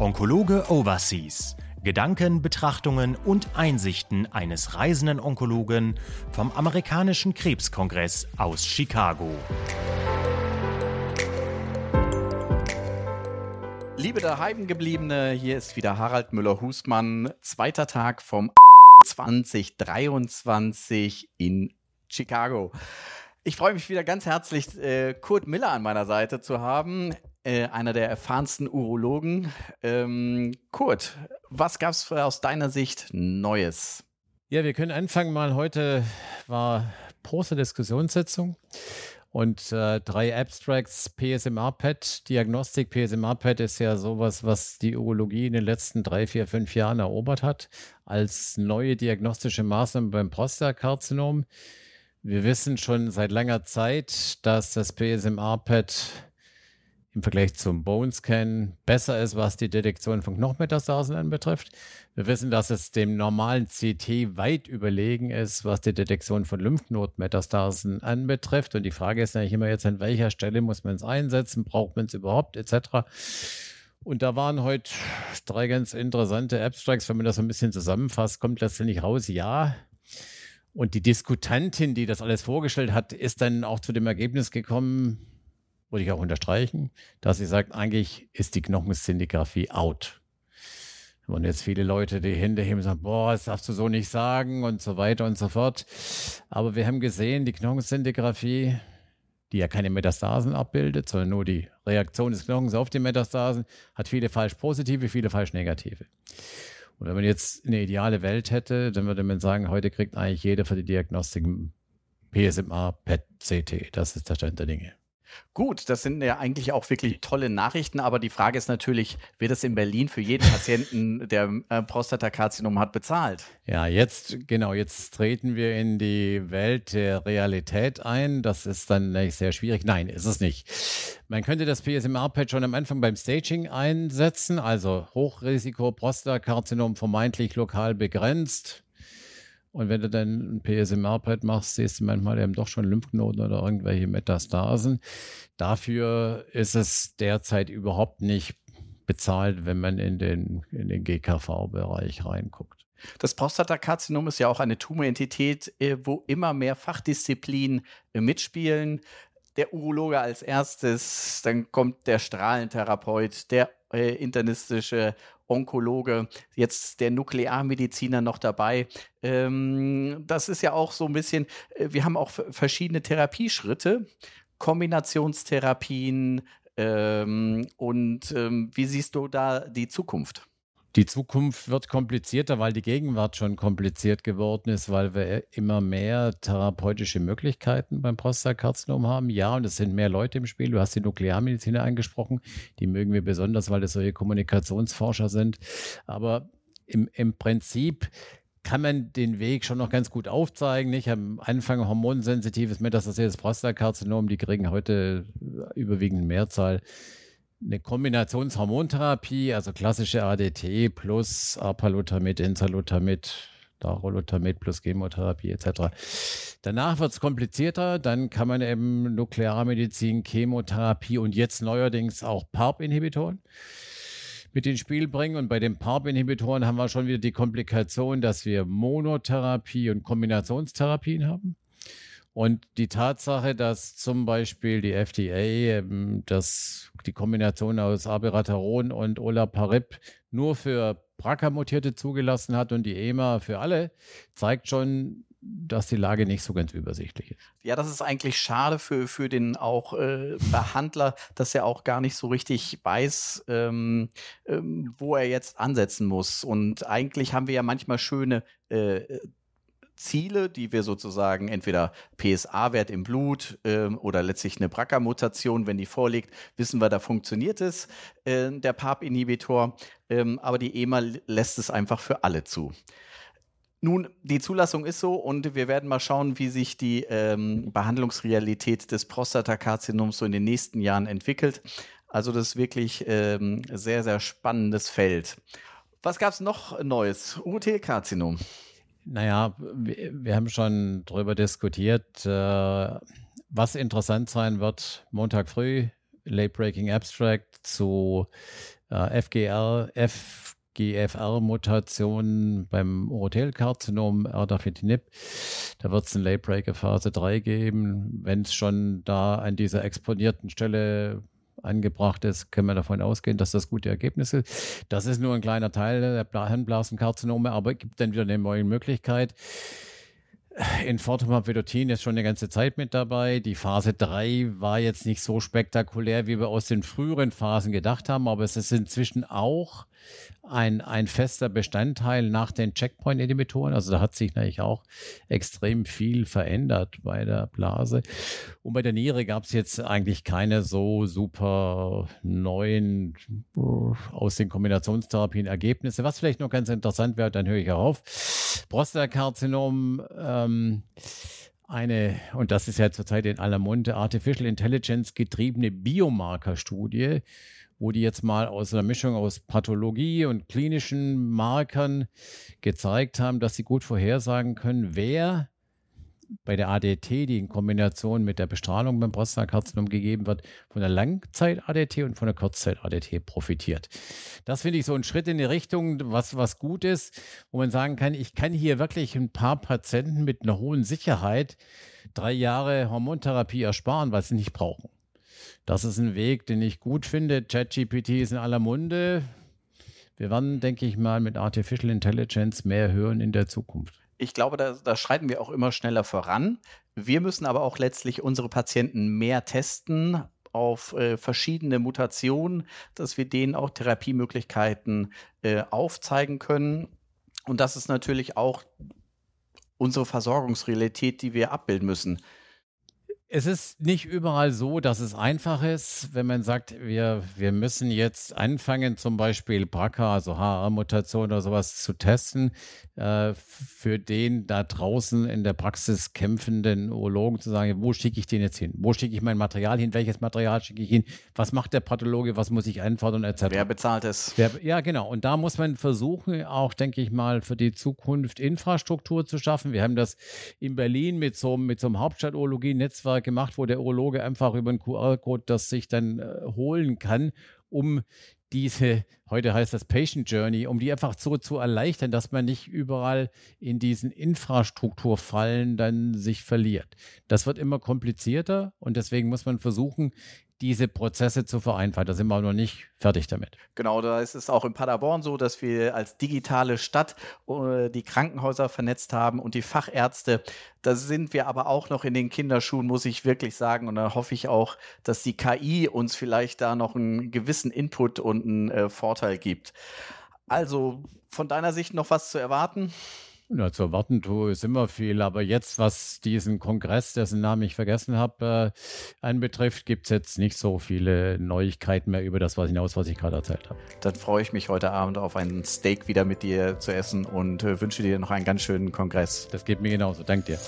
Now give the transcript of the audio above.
Onkologe Overseas. Gedanken, Betrachtungen und Einsichten eines reisenden Onkologen vom amerikanischen Krebskongress aus Chicago. Liebe daheimgebliebene, hier ist wieder Harald Müller-Husmann, zweiter Tag vom 2023 in Chicago. Ich freue mich wieder ganz herzlich, äh, Kurt Miller an meiner Seite zu haben, äh, einer der erfahrensten Urologen. Ähm, Kurt, was gab es aus deiner Sicht Neues? Ja, wir können anfangen mal. Heute war große Diskussionssitzung und äh, drei Abstracts PSMR-PET. Diagnostik PSMR-PET ist ja sowas, was die Urologie in den letzten drei, vier, fünf Jahren erobert hat als neue diagnostische Maßnahme beim Prostatakarzinom. Wir wissen schon seit langer Zeit, dass das PSMR-PET im Vergleich zum Bone-Scan besser ist, was die Detektion von Knochenmetastasen anbetrifft. Wir wissen, dass es dem normalen CT weit überlegen ist, was die Detektion von Lymphknotenmetastasen anbetrifft. Und die Frage ist natürlich immer jetzt, an welcher Stelle muss man es einsetzen, braucht man es überhaupt, etc. Und da waren heute drei ganz interessante Abstracts, wenn man das so ein bisschen zusammenfasst, kommt letztendlich raus, ja, und die Diskutantin, die das alles vorgestellt hat, ist dann auch zu dem Ergebnis gekommen, würde ich auch unterstreichen, dass sie sagt, eigentlich ist die Knochenszintigraphie out. Und jetzt viele Leute die Hände heben und sagen, boah, das darfst du so nicht sagen und so weiter und so fort. Aber wir haben gesehen, die Knochenszintigraphie, die ja keine Metastasen abbildet, sondern nur die Reaktion des Knochens auf die Metastasen, hat viele falsch positive, viele falsch negative. Und wenn man jetzt eine ideale Welt hätte, dann würde man sagen, heute kriegt eigentlich jeder für die Diagnostik PSMA, PET, CT. Das ist der Stand der Dinge. Gut, das sind ja eigentlich auch wirklich tolle Nachrichten, aber die Frage ist natürlich, wird es in Berlin für jeden Patienten, der äh, Prostatakarzinom hat, bezahlt? Ja, jetzt, genau, jetzt treten wir in die Welt der Realität ein. Das ist dann sehr schwierig. Nein, ist es nicht. Man könnte das PSMR-Pad schon am Anfang beim Staging einsetzen, also Hochrisiko Prostatakarzinom vermeintlich lokal begrenzt und wenn du dann ein PSMR-Pad machst, siehst du manchmal eben doch schon Lymphknoten oder irgendwelche Metastasen. Dafür ist es derzeit überhaupt nicht bezahlt, wenn man in den, in den GKV-Bereich reinguckt. Das Prostatakarzinom ist ja auch eine Tumorentität, äh, wo immer mehr Fachdisziplinen mitspielen. Der Urologe als erstes, dann kommt der Strahlentherapeut, der äh, internistische Onkologe, jetzt der Nuklearmediziner noch dabei. Ähm, das ist ja auch so ein bisschen, äh, wir haben auch verschiedene Therapieschritte, Kombinationstherapien. Ähm, und ähm, wie siehst du da die Zukunft? Die Zukunft wird komplizierter, weil die Gegenwart schon kompliziert geworden ist, weil wir immer mehr therapeutische Möglichkeiten beim Prostatakarzinom haben. Ja, und es sind mehr Leute im Spiel. Du hast die Nuklearmediziner angesprochen. Die mögen wir besonders, weil das solche Kommunikationsforscher sind. Aber im, im Prinzip kann man den Weg schon noch ganz gut aufzeigen. Nicht? Am Anfang hormonsensitives metastasiertes Prostatakarzinom, die kriegen heute überwiegend Mehrzahl eine Kombinationshormontherapie, also klassische ADT plus Apalutamid, Enzalutamid, Darolutamid plus Chemotherapie etc. Danach wird es komplizierter, dann kann man eben Nuklearmedizin, Chemotherapie und jetzt neuerdings auch PARP-Inhibitoren mit ins Spiel bringen. Und bei den PARP-Inhibitoren haben wir schon wieder die Komplikation, dass wir Monotherapie und Kombinationstherapien haben. Und die Tatsache, dass zum Beispiel die FDA ähm, das, die Kombination aus Abiraterone und Olaparib nur für BRCA-Mutierte zugelassen hat und die EMA für alle, zeigt schon, dass die Lage nicht so ganz übersichtlich ist. Ja, das ist eigentlich schade für, für den auch äh, Behandler, dass er auch gar nicht so richtig weiß, ähm, ähm, wo er jetzt ansetzen muss. Und eigentlich haben wir ja manchmal schöne äh, Ziele, die wir sozusagen entweder PSA-Wert im Blut ähm, oder letztlich eine BRCA-Mutation, wenn die vorliegt, wissen wir, da funktioniert es, äh, der PARP-Inhibitor. Ähm, aber die EMA lässt es einfach für alle zu. Nun, die Zulassung ist so und wir werden mal schauen, wie sich die ähm, Behandlungsrealität des Prostatakarzinoms so in den nächsten Jahren entwickelt. Also das ist wirklich ähm, sehr, sehr spannendes Feld. Was gab es noch Neues? UT-Karzinom. Naja, wir, haben schon darüber diskutiert, äh, was interessant sein wird. Montag früh, Late Breaking Abstract zu äh, FGR, FGFR-Mutationen beim Urothelkarzinom, Erdafitinib. Da wird es eine Late Breaker Phase 3 geben. Wenn es schon da an dieser exponierten Stelle angebracht ist, können wir davon ausgehen, dass das gute Ergebnisse sind. Das ist nur ein kleiner Teil der Hirnblasenkarzinome, aber gibt dann wieder eine neue Möglichkeit. Infortumab Vedotin ist schon eine ganze Zeit mit dabei. Die Phase 3 war jetzt nicht so spektakulär, wie wir aus den früheren Phasen gedacht haben, aber es ist inzwischen auch ein, ein fester Bestandteil nach den Checkpoint-Inhibitoren. Also da hat sich natürlich auch extrem viel verändert bei der Blase. Und bei der Niere gab es jetzt eigentlich keine so super neuen äh, aus den Kombinationstherapien Ergebnisse. Was vielleicht noch ganz interessant wäre, dann höre ich auf. Prostatakarzinom, ähm, eine, und das ist ja zurzeit in aller Munde, Artificial Intelligence getriebene Biomarkerstudie, wo die jetzt mal aus einer Mischung aus Pathologie und klinischen Markern gezeigt haben, dass sie gut vorhersagen können, wer bei der ADT, die in Kombination mit der Bestrahlung beim Prostatakarzinom gegeben wird, von der Langzeit-ADT und von der Kurzzeit-ADT profitiert. Das finde ich so ein Schritt in die Richtung, was, was gut ist, wo man sagen kann, ich kann hier wirklich ein paar Patienten mit einer hohen Sicherheit drei Jahre Hormontherapie ersparen, weil sie nicht brauchen. Das ist ein Weg, den ich gut finde. ChatGPT ist in aller Munde. Wir werden, denke ich mal, mit Artificial Intelligence mehr hören in der Zukunft. Ich glaube, da, da schreiten wir auch immer schneller voran. Wir müssen aber auch letztlich unsere Patienten mehr testen auf äh, verschiedene Mutationen, dass wir denen auch Therapiemöglichkeiten äh, aufzeigen können. Und das ist natürlich auch unsere Versorgungsrealität, die wir abbilden müssen. Es ist nicht überall so, dass es einfach ist, wenn man sagt, wir, wir müssen jetzt anfangen, zum Beispiel BRCA, also HR-Mutation oder sowas zu testen, äh, für den da draußen in der Praxis kämpfenden Urologen zu sagen, wo schicke ich den jetzt hin? Wo schicke ich mein Material hin? Welches Material schicke ich hin? Was macht der Pathologe? Was muss ich einfordern etc.? Wer bezahlt es? Wer, ja, genau. Und da muss man versuchen, auch, denke ich mal, für die Zukunft Infrastruktur zu schaffen. Wir haben das in Berlin mit so, mit so einem Hauptstadturologie-Netzwerk gemacht, wo der Urologe einfach über einen QR-Code das sich dann äh, holen kann, um diese, heute heißt das Patient Journey, um die einfach so zu erleichtern, dass man nicht überall in diesen Infrastrukturfallen dann sich verliert. Das wird immer komplizierter und deswegen muss man versuchen, diese Prozesse zu vereinfachen. Da sind wir noch nicht fertig damit. Genau, da ist es auch in Paderborn so, dass wir als digitale Stadt äh, die Krankenhäuser vernetzt haben und die Fachärzte. Da sind wir aber auch noch in den Kinderschuhen, muss ich wirklich sagen. Und da hoffe ich auch, dass die KI uns vielleicht da noch einen gewissen Input und einen äh, Vorteil gibt. Also von deiner Sicht noch was zu erwarten? Ja, zu erwarten tue ist immer viel, aber jetzt, was diesen Kongress, dessen Namen ich vergessen habe, äh, anbetrifft, gibt es jetzt nicht so viele Neuigkeiten mehr über das was hinaus, was ich gerade erzählt habe. Dann freue ich mich heute Abend auf einen Steak wieder mit dir zu essen und äh, wünsche dir noch einen ganz schönen Kongress. Das geht mir genauso. Danke dir.